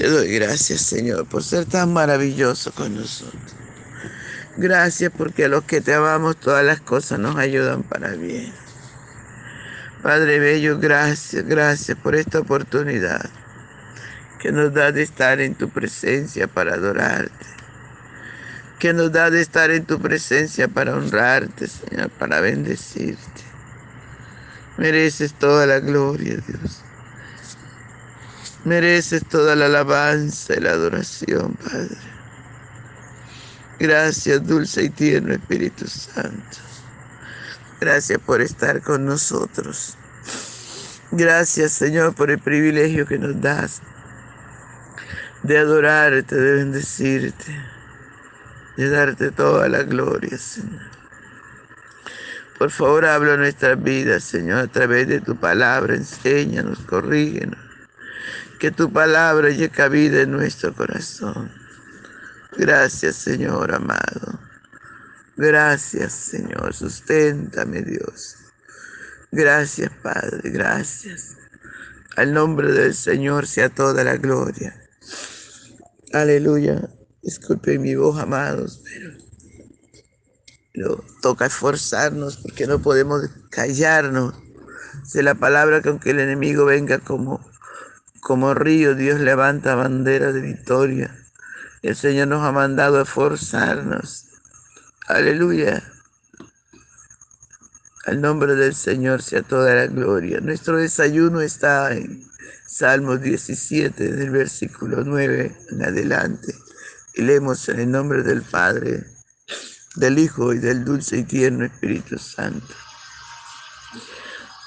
Te doy gracias, Señor, por ser tan maravilloso con nosotros. Gracias porque a los que te amamos todas las cosas nos ayudan para bien. Padre Bello, gracias, gracias por esta oportunidad que nos da de estar en tu presencia para adorarte, que nos da de estar en tu presencia para honrarte, Señor, para bendecirte. Mereces toda la gloria, Dios. Mereces toda la alabanza y la adoración, Padre. Gracias, dulce y tierno Espíritu Santo. Gracias por estar con nosotros. Gracias, Señor, por el privilegio que nos das de adorarte, de bendecirte, de darte toda la gloria, Señor. Por favor, habla nuestras vidas, Señor, a través de tu palabra. Enséñanos, corrígenos que tu palabra llegue vida en nuestro corazón. Gracias, Señor amado. Gracias, Señor. Susténtame, Dios. Gracias, Padre. Gracias. Al nombre del Señor sea toda la gloria. Aleluya. Disculpen mi voz, amados, pero, pero toca esforzarnos porque no podemos callarnos de la palabra que aunque el enemigo venga como como río, Dios levanta bandera de victoria. El Señor nos ha mandado a esforzarnos. Aleluya. Al nombre del Señor sea toda la gloria. Nuestro desayuno está en Salmos 17, del versículo 9 en adelante. Y leemos en el nombre del Padre, del Hijo y del dulce y tierno Espíritu Santo.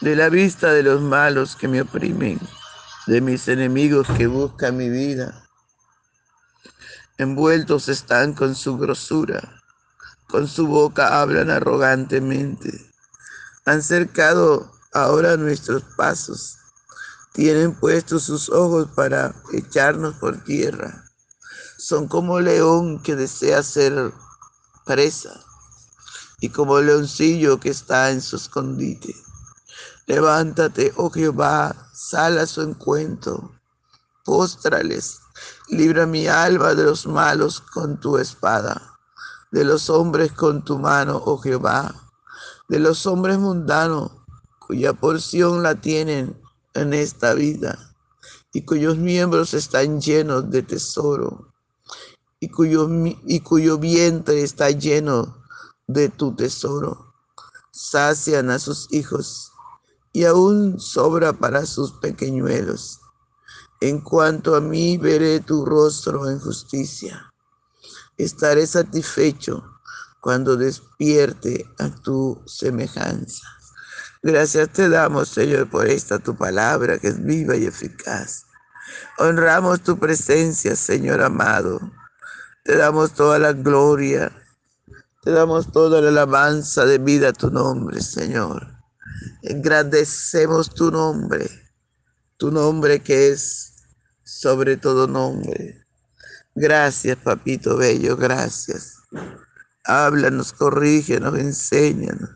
De la vista de los malos que me oprimen de mis enemigos que buscan mi vida. Envueltos están con su grosura, con su boca hablan arrogantemente. Han cercado ahora nuestros pasos, tienen puestos sus ojos para echarnos por tierra. Son como león que desea ser presa y como leoncillo que está en su escondite. Levántate, oh Jehová, sal a su encuentro, póstrales, libra mi alma de los malos con tu espada, de los hombres con tu mano, oh Jehová, de los hombres mundanos, cuya porción la tienen en esta vida, y cuyos miembros están llenos de tesoro, y cuyo, y cuyo vientre está lleno de tu tesoro. Sacian a sus hijos y aún sobra para sus pequeñuelos. En cuanto a mí, veré tu rostro en justicia. Estaré satisfecho cuando despierte a tu semejanza. Gracias te damos, Señor, por esta tu palabra que es viva y eficaz. Honramos tu presencia, Señor amado. Te damos toda la gloria. Te damos toda la alabanza de vida a tu nombre, Señor. Engrandecemos tu nombre, tu nombre que es sobre todo nombre. Gracias, papito bello, gracias. Háblanos, corrígenos, enséñanos.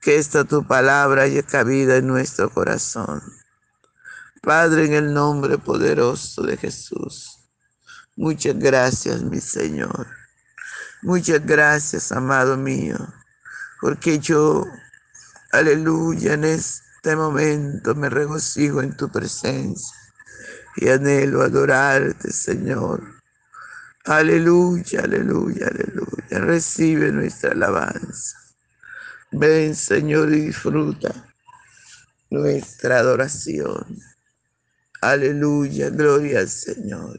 Que esta tu palabra haya cabida en nuestro corazón. Padre, en el nombre poderoso de Jesús. Muchas gracias, mi Señor. Muchas gracias, amado mío, porque yo Aleluya, en este momento me regocijo en tu presencia y anhelo adorarte, Señor. Aleluya, aleluya, aleluya. Recibe nuestra alabanza. Ven, Señor, y disfruta nuestra adoración. Aleluya, gloria al Señor.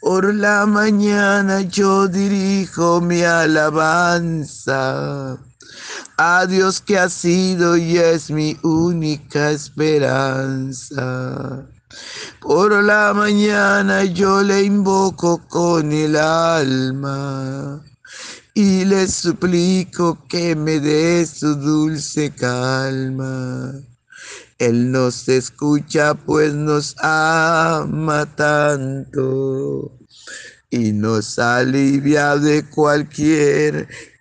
Por la mañana yo dirijo mi alabanza a Dios que ha sido y es mi única esperanza. Por la mañana yo le invoco con el alma y le suplico que me dé su dulce calma. Él nos escucha pues nos ama tanto y nos alivia de cualquier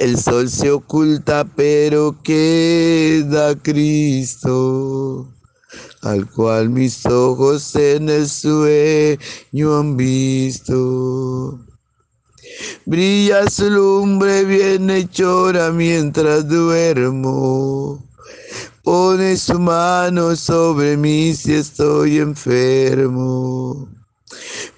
El sol se oculta, pero queda Cristo al cual mis ojos en el sueño han visto. Brilla su lumbre bien hechora mientras duermo. Pone su mano sobre mí si estoy enfermo.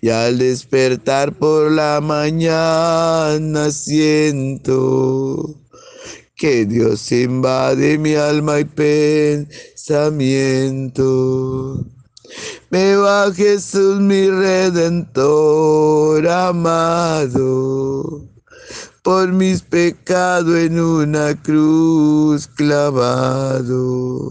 Y al despertar por la mañana siento que Dios invade mi alma y pensamiento me va Jesús mi redentor amado, por mis pecados en una cruz clavado.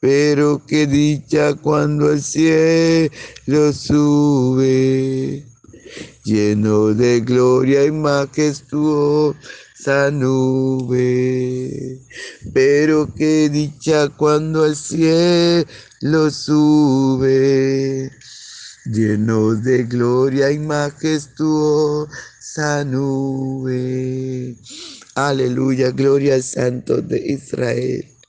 Pero qué dicha cuando el cielo sube, lleno de gloria y majestuosa nube. Pero qué dicha cuando el cielo lo sube, lleno de gloria y majestuosa nube. Aleluya, gloria al Santo de Israel.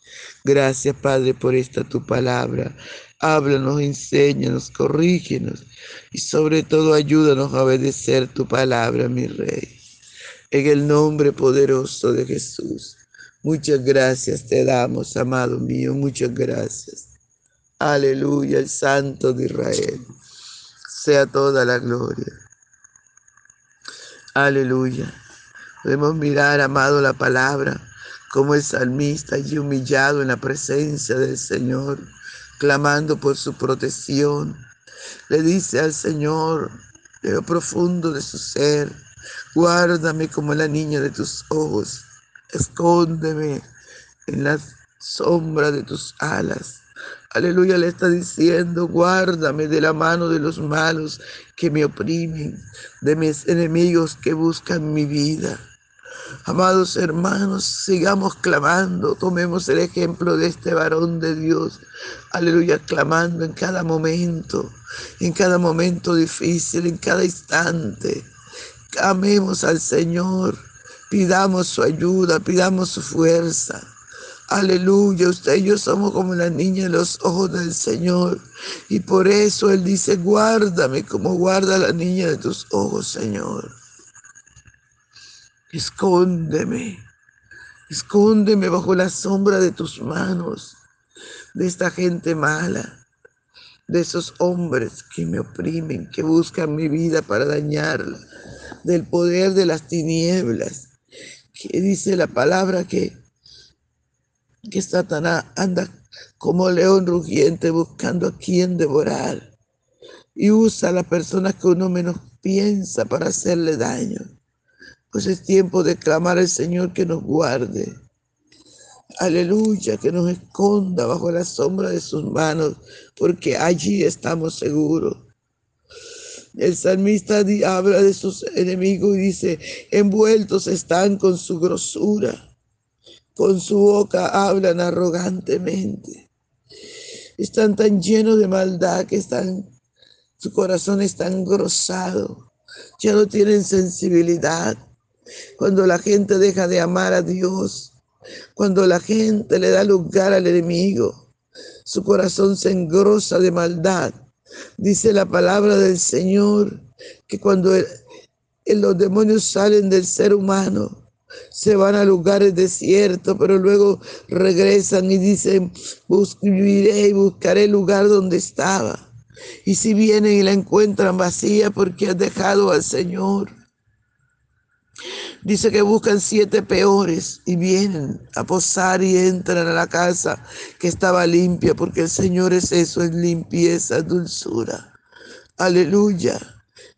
Gracias, Padre, por esta tu palabra. Háblanos, enséñanos, corrígenos y sobre todo ayúdanos a obedecer tu palabra, mi Rey. En el nombre poderoso de Jesús. Muchas gracias te damos, amado mío, muchas gracias. Aleluya, el Santo de Israel. Sea toda la gloria. Aleluya. Podemos mirar, amado, la palabra, como el salmista y humillado en la presencia del Señor, clamando por su protección. Le dice al Señor, de lo profundo de su ser, guárdame como la niña de tus ojos, escóndeme en la sombra de tus alas Aleluya, le está diciendo, guárdame de la mano de los malos que me oprimen, de mis enemigos que buscan mi vida. Amados hermanos, sigamos clamando, tomemos el ejemplo de este varón de Dios. Aleluya, clamando en cada momento, en cada momento difícil, en cada instante. Amemos al Señor, pidamos su ayuda, pidamos su fuerza. Aleluya, usted y yo somos como la niña en los ojos del Señor. Y por eso Él dice, guárdame como guarda la niña de tus ojos, Señor. Escóndeme, escóndeme bajo la sombra de tus manos, de esta gente mala, de esos hombres que me oprimen, que buscan mi vida para dañarla, del poder de las tinieblas, que dice la palabra que que Satanás anda como león rugiente buscando a quien devorar y usa a las personas que uno menos piensa para hacerle daño. Pues es tiempo de clamar al Señor que nos guarde. Aleluya, que nos esconda bajo la sombra de sus manos, porque allí estamos seguros. El salmista habla de sus enemigos y dice, envueltos están con su grosura, con su boca hablan arrogantemente. Están tan llenos de maldad que están, su corazón está engrosado, ya no tienen sensibilidad. Cuando la gente deja de amar a Dios, cuando la gente le da lugar al enemigo, su corazón se engrosa de maldad Dice la palabra del Señor que cuando los demonios salen del ser humano, se van a lugares desiertos, pero luego regresan y dicen, viviré y buscaré el lugar donde estaba. Y si vienen y la encuentran vacía porque has dejado al Señor. Dice que buscan siete peores y vienen a posar y entran a la casa que estaba limpia, porque el Señor es eso, es limpieza, dulzura. Aleluya.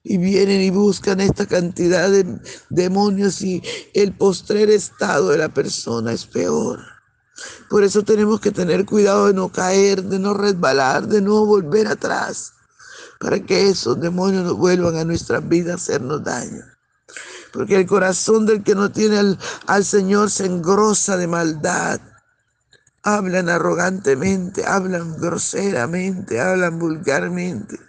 Y vienen y buscan esta cantidad de demonios y el postrer estado de la persona es peor. Por eso tenemos que tener cuidado de no caer, de no resbalar, de no volver atrás, para que esos demonios no vuelvan a nuestras vidas a hacernos daño porque el corazón del que no tiene al, Señor se engrosa de maldad. Hablan arrogantemente, hablan groseramente, hablan vulgarmente.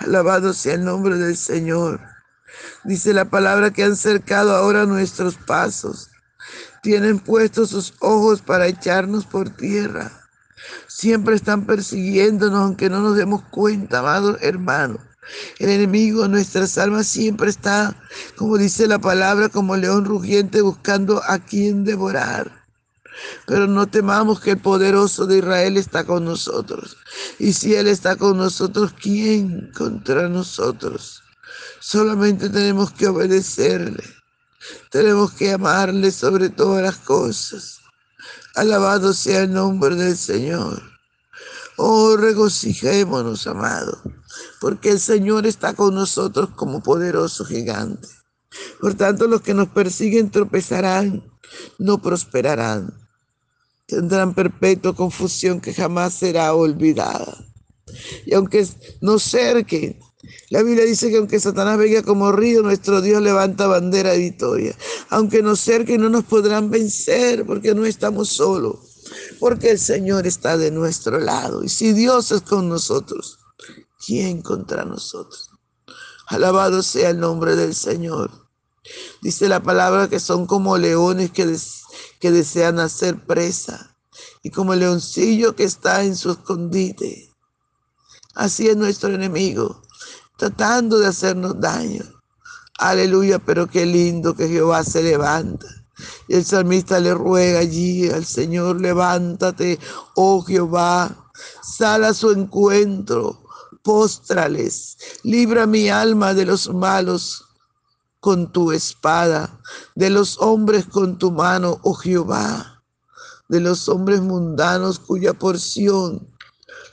Alabado sea el nombre del Señor. Dice la palabra que han cercado ahora nuestros pasos. Tienen puestos sus ojos para echarnos por tierra. Siempre están persiguiéndonos aunque no nos demos cuenta, amados hermanos. El enemigo, nuestras almas, siempre está, como dice la palabra, como león rugiente buscando a quien devorar. Pero no temamos que el poderoso de Israel está con nosotros. Y si Él está con nosotros, ¿quién contra nosotros? Solamente tenemos que obedecerle. Tenemos que amarle sobre todas las cosas. Alabado sea el nombre del Señor. Oh, regocijémonos, amado, porque el Señor está con nosotros como poderoso gigante. Por tanto, los que nos persiguen tropezarán, no prosperarán. Tendrán perpetua confusión que jamás será olvidada. Y aunque nos cerquen, la Biblia dice que aunque Satanás venga como río, nuestro Dios levanta bandera de victoria. Aunque nos cerquen, no nos podrán vencer porque no estamos solos porque el Señor está de nuestro lado. Y si Dios es con nosotros, ¿quién contra nosotros? Alabado sea el nombre del Señor. Dice la palabra que son como leones que, que desean hacer presa y como el leoncillo que está en su escondite. Así es nuestro enemigo, tratando de hacernos daño. Aleluya, pero qué lindo que Jehová se levanta y el salmista le ruega allí al Señor, levántate, oh Jehová, sal a su encuentro, póstrales, libra mi alma de los malos con tu espada, de los hombres con tu mano, oh Jehová, de los hombres mundanos cuya porción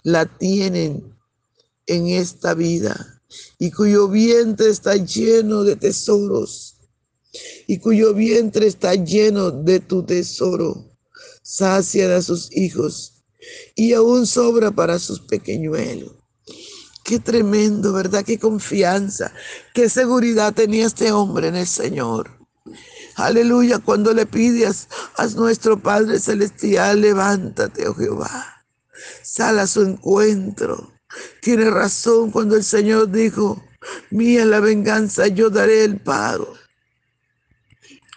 la tienen en esta vida y cuyo vientre está lleno de tesoros y cuyo vientre está lleno de tu tesoro. Sacia a sus hijos y aún sobra para sus pequeñuelos. Qué tremendo, ¿verdad? Qué confianza, qué seguridad tenía este hombre en el Señor. Aleluya, cuando le pides a nuestro Padre Celestial, levántate, oh Jehová. Sal a su encuentro. Tiene razón cuando el Señor dijo, mía la venganza, yo daré el pago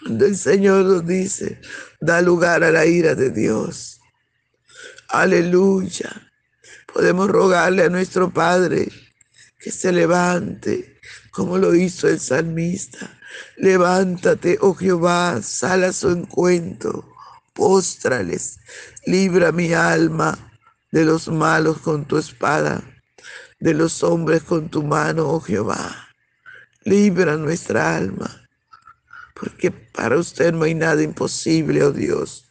el Señor nos dice, da lugar a la ira de Dios. Aleluya. Podemos rogarle a nuestro Padre que se levante, como lo hizo el salmista. Levántate, oh Jehová, sal a su encuentro, póstrales, libra mi alma de los malos con tu espada, de los hombres con tu mano, oh Jehová. Libra nuestra alma porque para usted no hay nada imposible, oh Dios.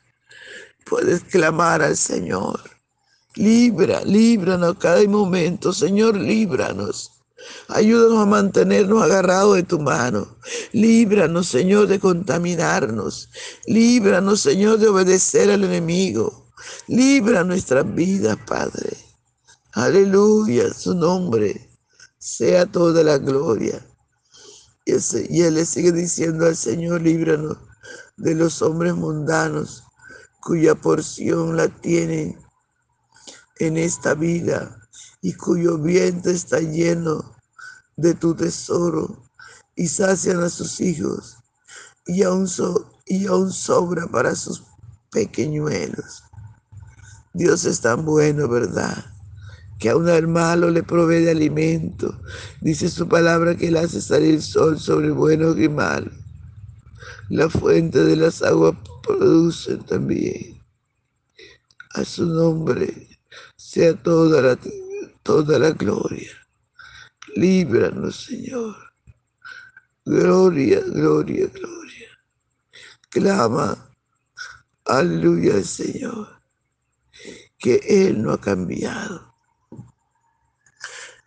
Puedes clamar al Señor. Libra, líbranos cada momento, Señor, líbranos. Ayúdanos a mantenernos agarrados de tu mano. Líbranos, Señor, de contaminarnos. Líbranos, Señor, de obedecer al enemigo. Libra nuestras vidas, Padre. Aleluya, su nombre. sea toda la gloria. Y, y él le sigue diciendo al Señor, líbranos de los hombres mundanos cuya porción la tienen en esta vida y cuyo vientre está lleno de tu tesoro y sacian a sus hijos y aún, sobra para sus pequeñuelos. Dios es tan bueno, ¿verdad? Que aún al malo le provee de alimento. Dice su palabra que él hace salir el sol sobre buenos y malos. La fuente de las aguas produce también. A su nombre sea toda la, toda la gloria. Líbranos, Señor. Gloria, gloria, gloria. Clama, aleluya al Señor, que Él no ha cambiado.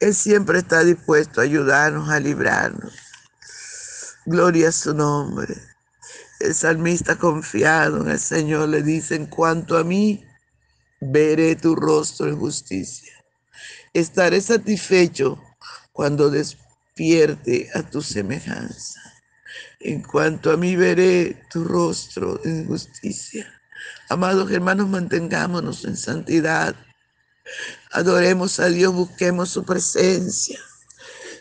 Él siempre está dispuesto a ayudarnos, a librarnos. Gloria a su nombre. El salmista confiado en el Señor le dice, en cuanto a mí, veré tu rostro en justicia. Estaré satisfecho cuando despierte a tu semejanza. En cuanto a mí, veré tu rostro en justicia. Amados hermanos, mantengámonos en santidad. Adoremos a Dios, busquemos su presencia.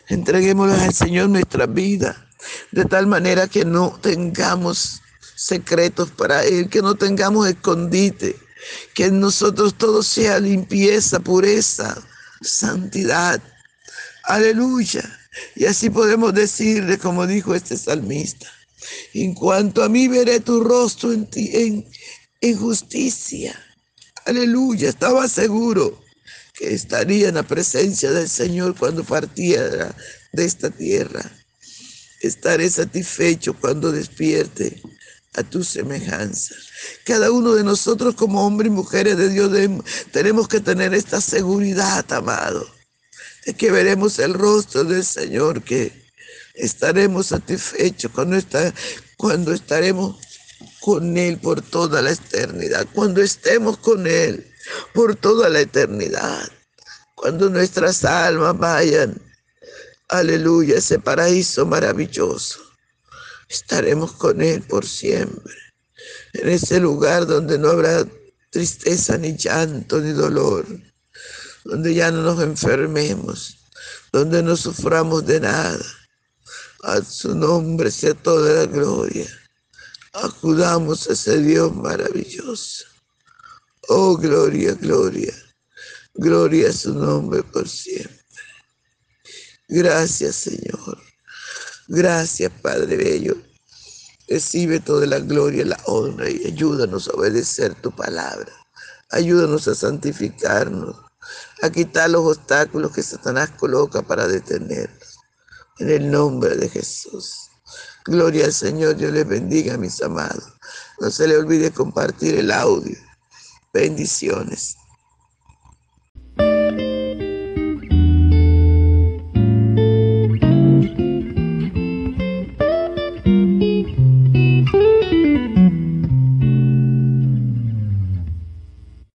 Entreguémosle al Señor nuestra vida de tal manera que no tengamos secretos para Él, que no tengamos escondite, que en nosotros todo sea limpieza, pureza, santidad. Aleluya. Y así podemos decirle, como dijo este salmista, en cuanto a mí veré tu rostro en, ti, en, en justicia. Aleluya. Estaba seguro que estaría en la presencia del Señor cuando partiera de esta tierra. Estaré satisfecho cuando despierte a tu semejanza. Cada uno de nosotros como hombres y mujeres de Dios tenemos que tener esta seguridad, amado, de que veremos el rostro del Señor, que estaremos satisfechos cuando, está, cuando estaremos con Él por toda la eternidad, cuando estemos con Él por toda la eternidad, cuando nuestras almas vayan aleluya, ese paraíso maravilloso. Estaremos con Él por siempre, en ese lugar donde no habrá tristeza, ni llanto, ni dolor, donde ya no nos enfermemos, donde no suframos de nada. A su nombre sea toda la gloria. Acudamos a ese Dios maravilloso. Oh, gloria, gloria. Gloria a su nombre por siempre. Gracias, Señor. Gracias, Padre Bello. Recibe toda la gloria, la honra y ayúdanos a obedecer tu palabra. Ayúdanos a santificarnos, a quitar los obstáculos que Satanás coloca para detenernos. En el nombre de Jesús. Gloria al Señor, Dios les bendiga, mis amados. No se le olvide compartir el audio. Bendiciones.